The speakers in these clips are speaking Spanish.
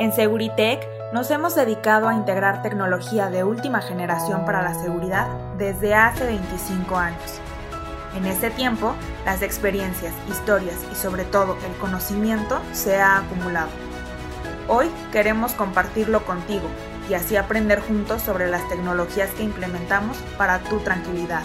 En Seguritech nos hemos dedicado a integrar tecnología de última generación para la seguridad desde hace 25 años. En este tiempo, las experiencias, historias y sobre todo el conocimiento se ha acumulado. Hoy queremos compartirlo contigo y así aprender juntos sobre las tecnologías que implementamos para tu tranquilidad.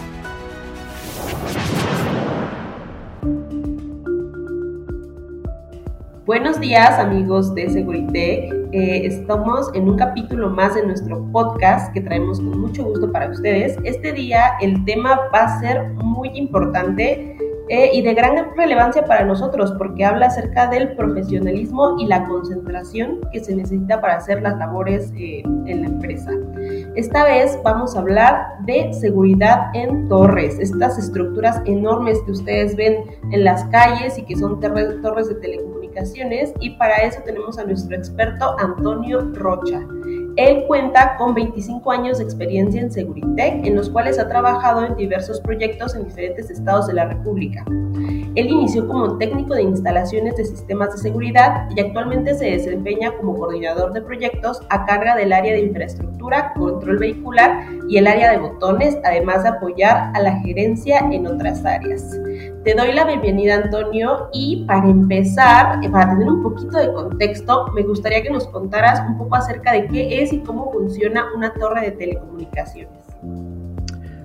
Buenos días amigos de Seguritech. Eh, estamos en un capítulo más de nuestro podcast que traemos con mucho gusto para ustedes. Este día el tema va a ser muy importante eh, y de gran relevancia para nosotros porque habla acerca del profesionalismo y la concentración que se necesita para hacer las labores eh, en la empresa. Esta vez vamos a hablar de seguridad en torres, estas estructuras enormes que ustedes ven en las calles y que son torres de telecomunicaciones y para eso tenemos a nuestro experto Antonio Rocha. Él cuenta con 25 años de experiencia en Seguritech, en los cuales ha trabajado en diversos proyectos en diferentes estados de la República. Él inició como técnico de instalaciones de sistemas de seguridad y actualmente se desempeña como coordinador de proyectos a carga del área de infraestructura, control vehicular y el área de botones, además de apoyar a la gerencia en otras áreas. Te doy la bienvenida Antonio y para empezar, eh, para tener un poquito de contexto, me gustaría que nos contaras un poco acerca de qué es y cómo funciona una torre de telecomunicaciones.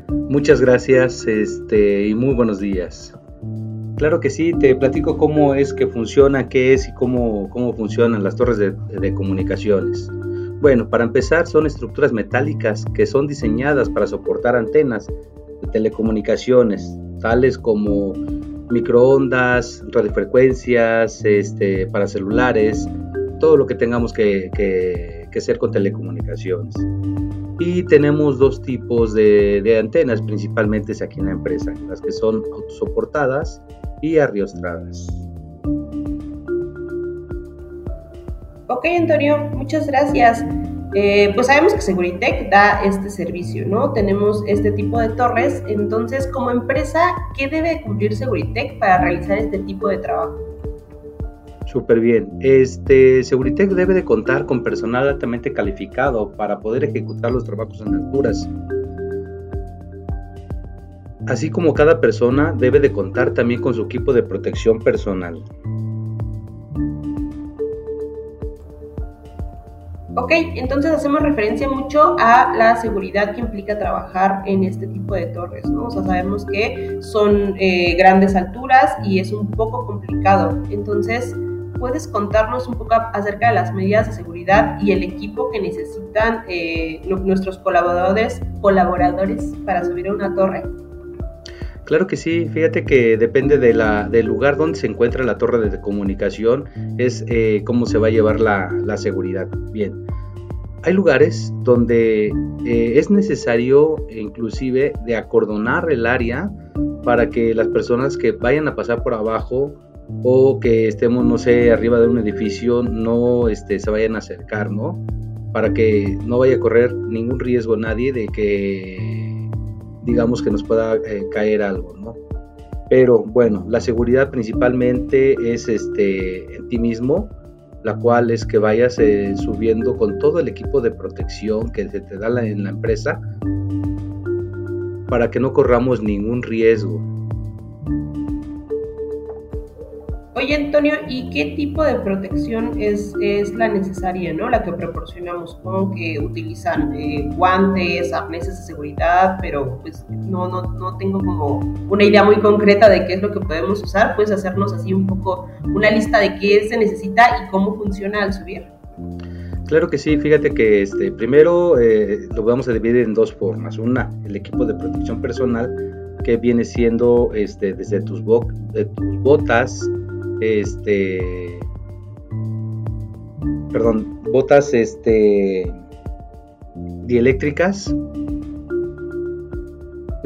Muchas gracias este, y muy buenos días. Claro que sí, te platico cómo es que funciona, qué es y cómo, cómo funcionan las torres de, de comunicaciones. Bueno, para empezar son estructuras metálicas que son diseñadas para soportar antenas de telecomunicaciones, tales como microondas, radiofrecuencias, este, para celulares, todo lo que tengamos que, que, que hacer con telecomunicaciones. Y tenemos dos tipos de, de, antenas, principalmente aquí en la empresa, las que son autosoportadas y arriostradas. Ok, Antonio, muchas gracias. Eh, pues sabemos que Seguritech da este servicio, ¿no? Tenemos este tipo de torres, entonces como empresa, ¿qué debe cumplir Seguritech para realizar este tipo de trabajo? Súper bien. Este, debe de contar con personal altamente calificado para poder ejecutar los trabajos en alturas así como cada persona debe de contar también con su equipo de protección personal. Ok, entonces hacemos referencia mucho a la seguridad que implica trabajar en este tipo de torres, ¿no? O sea, sabemos que son eh, grandes alturas y es un poco complicado. Entonces, ¿puedes contarnos un poco acerca de las medidas de seguridad y el equipo que necesitan eh, nuestros colaboradores, colaboradores para subir a una torre? Claro que sí, fíjate que depende del lugar donde se encuentra la torre de comunicación, es eh, cómo se va a llevar la, la, seguridad. Bien, hay lugares donde eh, es necesario inclusive de acordonar el área para que las personas que vayan a pasar por abajo o que estemos, no sé, arriba de un edificio, no este, se vayan a acercar, ¿no? Para que no vaya a correr ningún riesgo nadie de que digamos que nos pueda eh, caer algo, ¿no? Pero bueno, la seguridad principalmente es este, en ti mismo, la cual es que vayas eh, subiendo con todo el equipo de protección que se te da en la empresa para que no corramos ningún riesgo. Oye, Antonio, ¿y qué tipo de protección es, la necesaria, ¿no? La que proporcionamos, supongo que utilizan eh, guantes, arneses de seguridad, pero pues no, no, no tengo como una idea muy concreta de qué es lo que podemos usar. ¿Puedes hacernos así un poco una lista de qué se necesita y cómo funciona al subir? Claro que sí, fíjate que este, primero eh, lo vamos a dividir en dos formas. Una, el equipo de protección personal, que viene siendo este, desde tus, bo tus botas, este, perdón, botas, este, dieléctricas,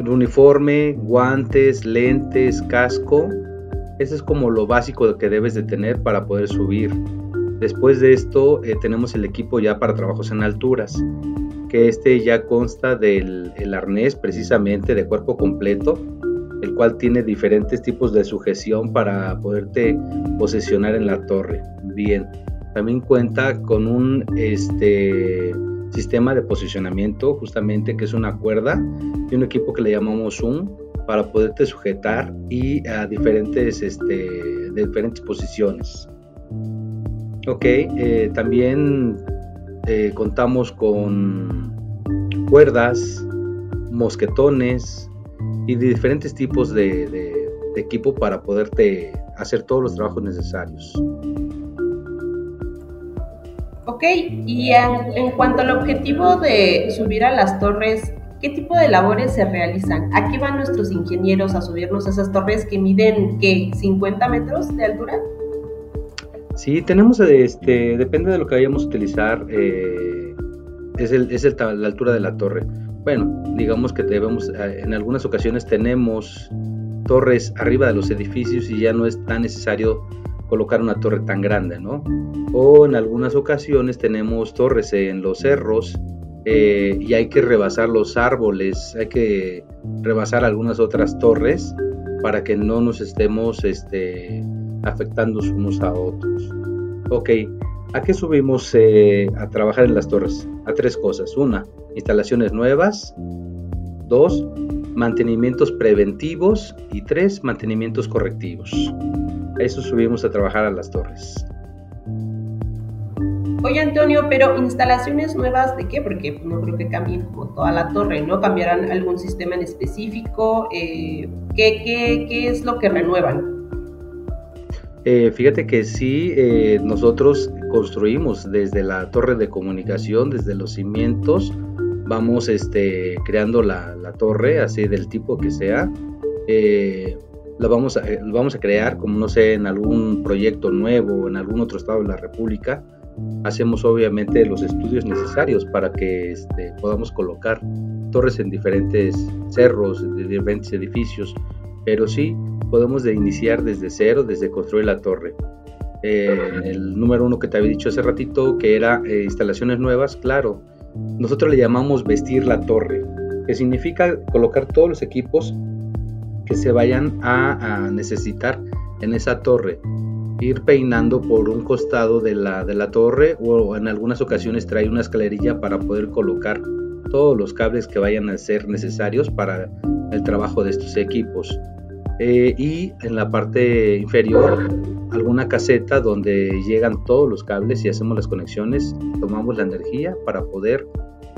uniforme, guantes, lentes, casco. Eso es como lo básico que debes de tener para poder subir. Después de esto eh, tenemos el equipo ya para trabajos en alturas, que este ya consta del el arnés precisamente de cuerpo completo, el cual tiene diferentes tipos de sujeción para poderte posesionar en la torre. Bien, también cuenta con un este, sistema de posicionamiento, justamente que es una cuerda y un equipo que le llamamos Zoom para poderte sujetar y a diferentes, este, posiciones. Ok, eh, también eh, contamos con cuerdas, mosquetones y de diferentes tipos de, equipo para poderte hacer todos los trabajos necesarios. Ok, y en, cuanto al objetivo de subir a las torres, ¿qué tipo de labores se realizan? Aquí van nuestros ingenieros a subirnos a esas torres que miden, ¿qué? ¿50 metros de altura? Sí, tenemos, este, depende de lo que vayamos a utilizar, eh, es, el, es la altura de la torre. Bueno, digamos que debemos, eh, en algunas ocasiones tenemos torres arriba de los edificios y ya no es tan necesario colocar una torre tan grande, ¿no? O en algunas ocasiones tenemos torres en los cerros eh, y hay que rebasar los árboles, hay que rebasar algunas otras torres para que no nos estemos este, afectando unos a otros. Ok, ¿a qué subimos eh, a trabajar en las torres? A tres cosas. Una, instalaciones nuevas. Dos, mantenimientos preventivos. Y tres, mantenimientos correctivos. A eso subimos a trabajar a las torres. Oye Antonio, pero instalaciones nuevas de qué? Porque no creo que cambien como toda la torre, ¿no? ¿Cambiarán algún sistema en específico? Eh, ¿qué, qué, es lo que renuevan? Eh, fíjate que sí, eh, nosotros construimos desde la torre de comunicación, desde los cimientos, vamos este, creando la, la torre, así del tipo que sea la vamos a, eh, vamos a crear, como no sé, en algún proyecto nuevo, en algún otro estado de la República, hacemos obviamente los estudios necesarios para que este, podamos colocar torres en diferentes cerros, de diferentes edificios, pero sí podemos de iniciar desde cero, desde construir la torre. Eh, el número uno que te había dicho hace ratito, que era eh, instalaciones nuevas, claro, nosotros le llamamos vestir la torre, que significa colocar todos los equipos que se vayan a, necesitar en esa torre. Ir peinando por un costado de la, de la torre o en algunas ocasiones trae una escalerilla para poder colocar todos los cables que vayan a ser necesarios para el trabajo de estos equipos. Eh, y en la parte inferior alguna caseta donde llegan todos los cables y hacemos las conexiones, tomamos la energía para poder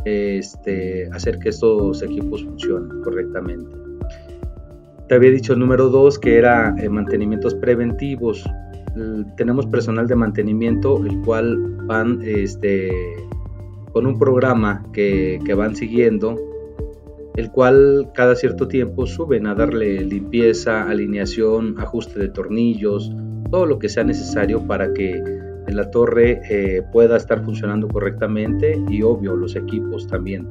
este, hacer que estos equipos funcionen correctamente. Te había dicho el número dos que era eh, mantenimientos preventivos. tenemos personal de mantenimiento, el cual van este, con un programa que, que van siguiendo, el cual cada cierto tiempo suben a darle limpieza, alineación, ajuste de tornillos, todo lo que sea necesario para que la torre eh, pueda estar funcionando correctamente y obvio los equipos también.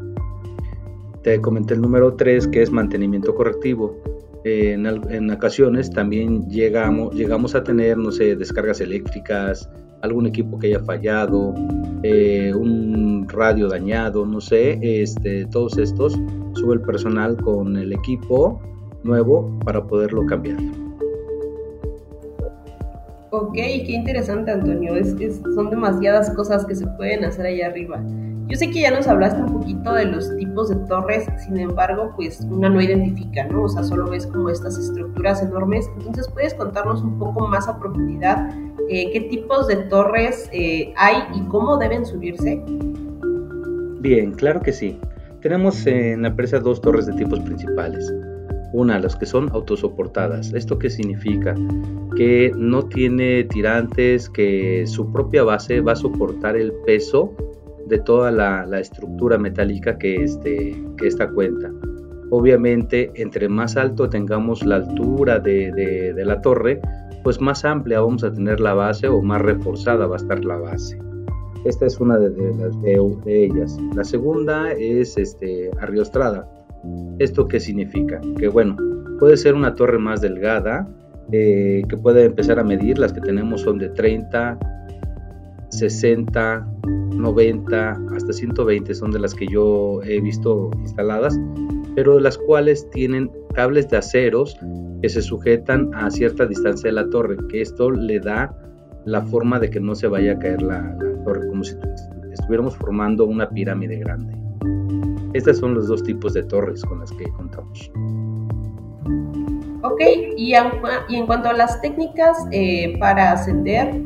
Te comenté el número 3 que es mantenimiento correctivo en, ocasiones también llegamos, llegamos a tener, no sé, descargas eléctricas, algún equipo que haya fallado, eh, un radio dañado, no sé, este, todos estos, sube el personal con el equipo nuevo para poderlo cambiar. Ok, qué interesante Antonio, es, son demasiadas cosas que se pueden hacer allá arriba. Yo sé que ya nos hablaste un poquito de los tipos de torres, sin embargo, pues una no identifica, ¿no? O sea, solo ves como estas estructuras enormes. Entonces, ¿puedes contarnos un poco más a profundidad eh, qué tipos de torres eh, hay y cómo deben subirse? Bien, claro que sí. Tenemos en la empresa dos torres de tipos principales. Una, las que son autosoportadas. ¿Esto qué significa? Que no tiene tirantes, que su propia base va a soportar el peso de toda la, estructura metálica este, que esta cuenta. Obviamente, entre más alto tengamos la altura de, la torre, pues más amplia vamos a tener la base o más reforzada va a estar la base. Esta es una de, ellas. La segunda es este, arriostrada. ¿Esto qué significa? Que bueno, puede ser una torre más delgada, eh, que puede empezar a medir, las que tenemos son de 30, 60, 90, hasta 120 son de las que yo he visto instaladas, pero de las cuales tienen cables de aceros que se sujetan a cierta distancia de la torre, que esto le da la forma de que no se vaya a caer la, torre, como si estuviéramos formando una pirámide grande. Estos son los dos tipos de torres con las que contamos. Ok, y en, cuanto a las técnicas eh, para ascender,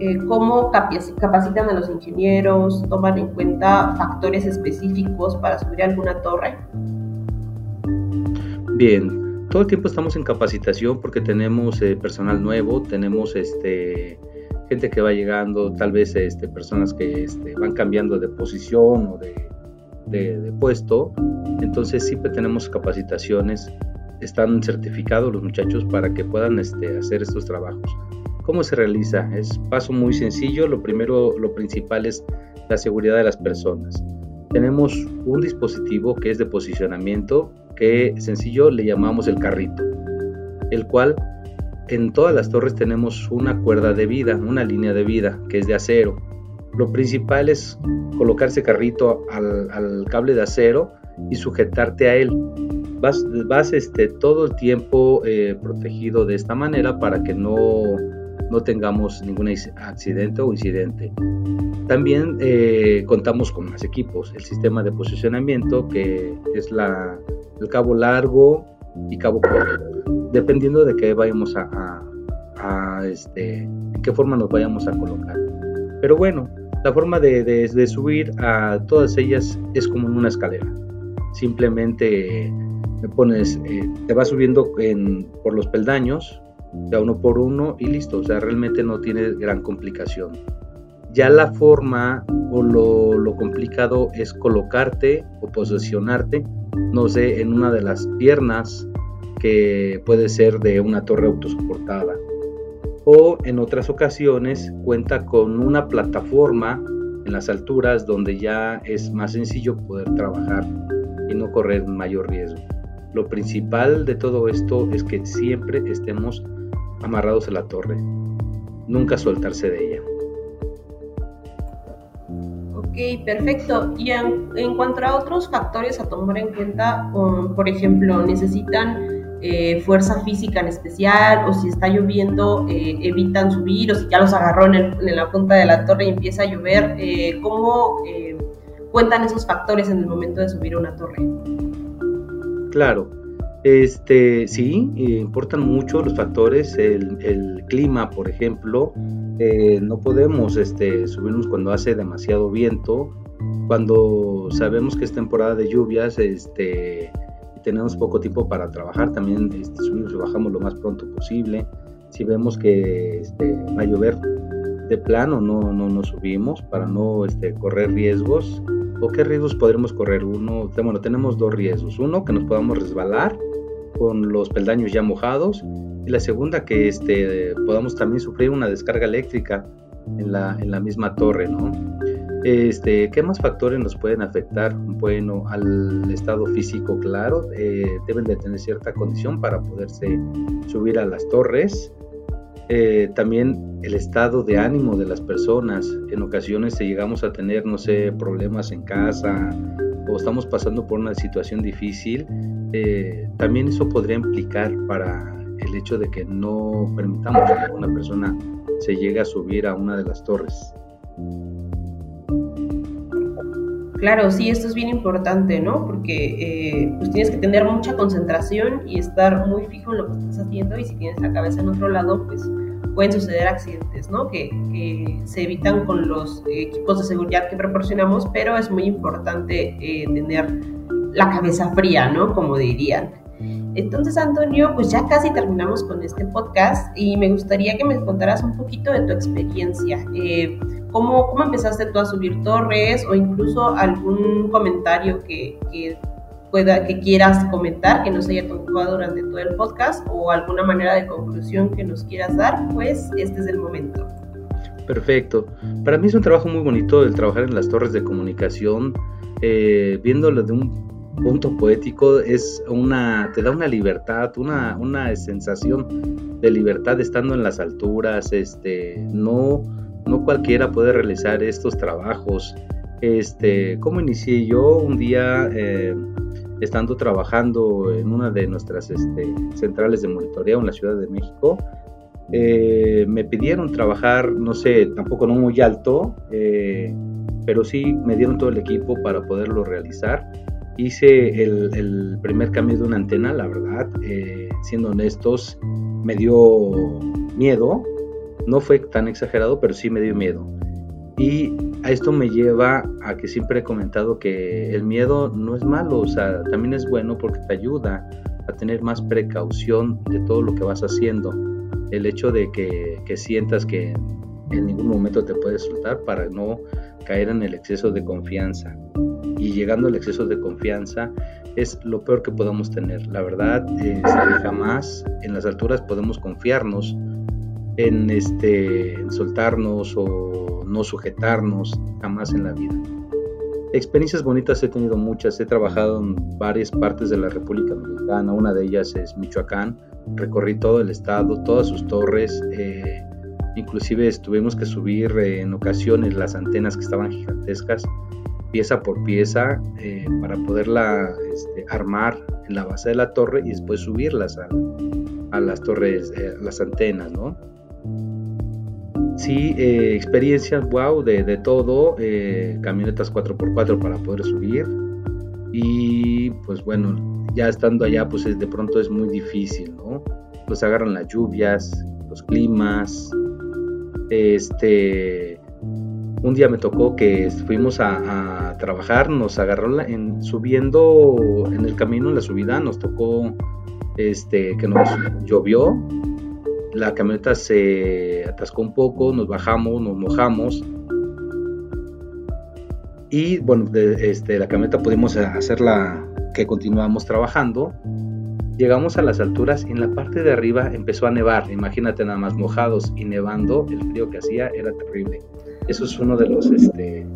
eh, ¿cómo capacitan a los ingenieros? ¿Toman en cuenta factores específicos para subir alguna torre? Bien, todo el tiempo estamos en capacitación porque tenemos eh, personal nuevo, tenemos este, gente que va llegando, tal vez este, personas que este, van cambiando de posición o de, puesto. Entonces siempre tenemos capacitaciones, están certificados los muchachos para que puedan este, hacer estos trabajos. ¿Cómo se realiza? Es paso muy sencillo. Lo primero, lo principal es la seguridad de las personas. Tenemos un dispositivo que es de posicionamiento que sencillo le llamamos el carrito, el cual en todas las torres tenemos una cuerda de vida, una línea de vida que es de acero. Lo principal es colocar ese carrito al, cable de acero y sujetarte a él. Vas, vas este, todo el tiempo eh, protegido de esta manera para que no, no tengamos ningún accidente o incidente. También eh, contamos con más equipos, el sistema de posicionamiento que es la, el cabo largo y cabo corto, dependiendo de qué vayamos a, este, qué forma nos vayamos a colocar. Pero bueno, la forma de, subir a todas ellas es como en una escalera. Simplemente me pones, eh, te vas subiendo en, por los peldaños, ya uno por uno y listo. O sea, realmente no tiene gran complicación. Ya la forma o lo, lo complicado es colocarte o posicionarte no sé, en una de las piernas que puede ser de una torre autosoportada. O en otras ocasiones cuenta con una plataforma en las alturas donde ya es más sencillo poder trabajar y no correr mayor riesgo. Lo principal de todo esto es que siempre estemos amarrados a la torre, nunca soltarse de ella. Ok, perfecto. Y en, cuanto a otros factores a tomar en cuenta, por ejemplo, necesitan eh, fuerza física en especial, o si está lloviendo, eh, evitan subir, o si ya los agarró en, la punta de la torre y empieza a llover, eh, ¿cómo cuentan esos factores en el momento de subir una torre? Claro, este, sí, importan mucho los factores, el, clima, por ejemplo. Eh, no podemos este, subirnos cuando hace demasiado viento. Cuando sabemos que es temporada de lluvias, este, tenemos poco tiempo para trabajar, también este, subimos y bajamos lo más pronto posible. Si vemos que este, va a llover de plano, no, no nos subimos para no este, correr riesgos. ¿O qué riesgos podremos correr? Uno, bueno, tenemos dos riesgos. Uno, que nos podamos resbalar con los peldaños ya mojados y la segunda que este, podamos también sufrir una descarga eléctrica en la, en la misma torre, ¿no? Este, ¿Qué más factores nos pueden afectar? Bueno, al estado físico, claro, eh, deben de tener cierta condición para poderse subir a las torres. Eh, también el estado de ánimo de las personas. En ocasiones si llegamos a tener, no sé, problemas en casa o estamos pasando por una situación difícil, eh, también eso podría implicar para el hecho de que no permitamos que una persona se llegue a subir a una de las torres. Claro, sí, esto es bien importante, ¿no? Porque eh, pues tienes que tener mucha concentración y estar muy fijo en lo que estás haciendo y si tienes la cabeza en otro lado, pues pueden suceder accidentes, ¿no? Que, se evitan con los equipos de seguridad que proporcionamos, pero es muy importante eh, tener la cabeza fría, ¿no? Como dirían. Entonces, Antonio, pues ya casi terminamos con este podcast y me gustaría que me contaras un poquito de tu experiencia. Eh, ¿cómo, ¿cómo, empezaste tú a subir torres o incluso algún comentario que, que, pueda, que quieras comentar que no se haya tocado durante todo el podcast o alguna manera de conclusión que nos quieras dar? Pues este es el momento. Perfecto. Para mí es un trabajo muy bonito el trabajar en las torres de comunicación, eh, viéndolo de un punto poético es una, te da una libertad, una, una sensación de libertad estando en las alturas, este, no, no cualquiera puede realizar estos trabajos. Este, ¿cómo inicié yo? Un día eh, estando trabajando en una de nuestras este, centrales de monitoreo en la Ciudad de México, eh, me pidieron trabajar, no sé, tampoco no muy alto, eh, pero sí me dieron todo el equipo para poderlo realizar. Hice el, primer cambio de una antena, la verdad, siendo honestos, me dio miedo, no fue tan exagerado, pero sí me dio miedo. Y a esto me lleva a que siempre he comentado que el miedo no es malo, o sea, también es bueno porque te ayuda a tener más precaución de todo lo que vas haciendo. El hecho de que, que sientas que en ningún momento te puedes soltar para no caer en el exceso de confianza. Y llegando al exceso de confianza es lo peor que podemos tener. La verdad, es que jamás en las alturas podemos confiarnos en, este, en soltarnos o no sujetarnos, jamás en la vida. Experiencias bonitas he tenido muchas, he trabajado en varias partes de la República Mexicana, una de ellas es Michoacán, recorrí todo el estado, todas sus torres, eh, inclusive tuvimos que subir eh, en ocasiones las antenas que estaban gigantescas, pieza por pieza, eh, para poderla este, armar en la base de la torre y después subirlas a, a las torres, a las antenas, ¿no? Sí, eh, experiencias, wow, de, de todo, eh, camionetas 4x4 para poder subir. Y pues bueno, ya estando allá, pues de pronto es muy difícil, ¿no? Los agarran las lluvias, los climas. Este, un día me tocó que fuimos a, trabajar, nos agarró en, subiendo en el camino, en la subida, nos tocó este, que nos llovió la camioneta se atascó un poco, nos bajamos, nos mojamos. Y bueno, de, este, la camioneta pudimos hacerla que continuamos trabajando. Llegamos a las alturas y en la parte de arriba empezó a nevar. Imagínate nada más mojados y nevando, el frío que hacía era terrible. Eso es uno de los, este,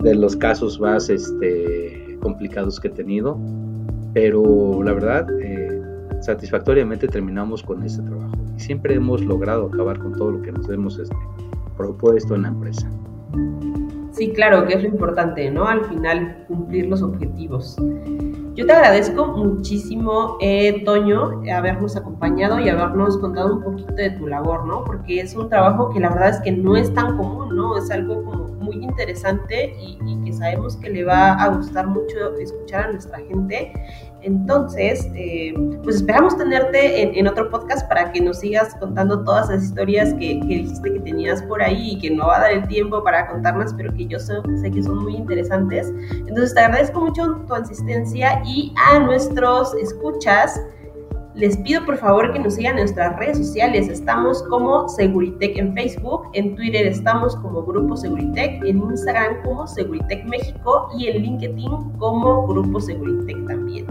de los casos más este, complicados que he tenido. Pero la verdad, eh, satisfactoriamente terminamos con ese trabajo siempre hemos logrado acabar con todo lo que nos hemos este, propuesto en la empresa. Sí, claro, que es lo importante, ¿no? Al final cumplir los objetivos. Yo te agradezco muchísimo, eh, Toño, habernos acompañado y habernos contado un poquito de tu labor, ¿no? Porque es un trabajo que la verdad es que no es tan común, ¿no? Es algo como muy interesante y, y que sabemos que le va a gustar mucho escuchar a nuestra gente. Entonces, eh, pues esperamos tenerte en, otro podcast para que nos sigas contando todas las historias que, dijiste que tenías por ahí y que no va a dar el tiempo para contarlas, pero que yo sé, sé, que son muy interesantes. Entonces, te agradezco mucho tu asistencia y a nuestros escuchas les pido por favor que nos sigan en nuestras redes sociales. Estamos como Seguritech en Facebook, en Twitter estamos como Grupo Seguritech, en Instagram como Seguritech México y en LinkedIn como Grupo Seguritech también.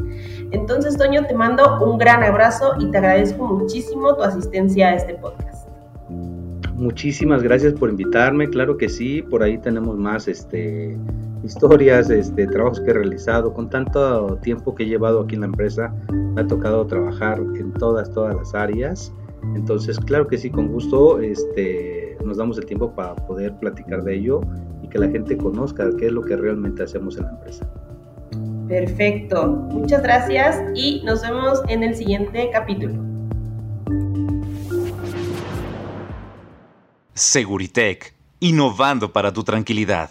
Entonces, Toño, te mando un gran abrazo y te agradezco muchísimo tu asistencia a este podcast. Muchísimas gracias por invitarme, claro que sí, por ahí tenemos más este historias, este, trabajos que he realizado, con tanto tiempo que he llevado aquí en la empresa, me ha tocado trabajar en todas, todas las áreas. Entonces, claro que sí, con gusto este, nos damos el tiempo para poder platicar de ello y que la gente conozca qué es lo que realmente hacemos en la empresa. Perfecto, muchas gracias y nos vemos en el siguiente capítulo. Seguritech, innovando para tu tranquilidad.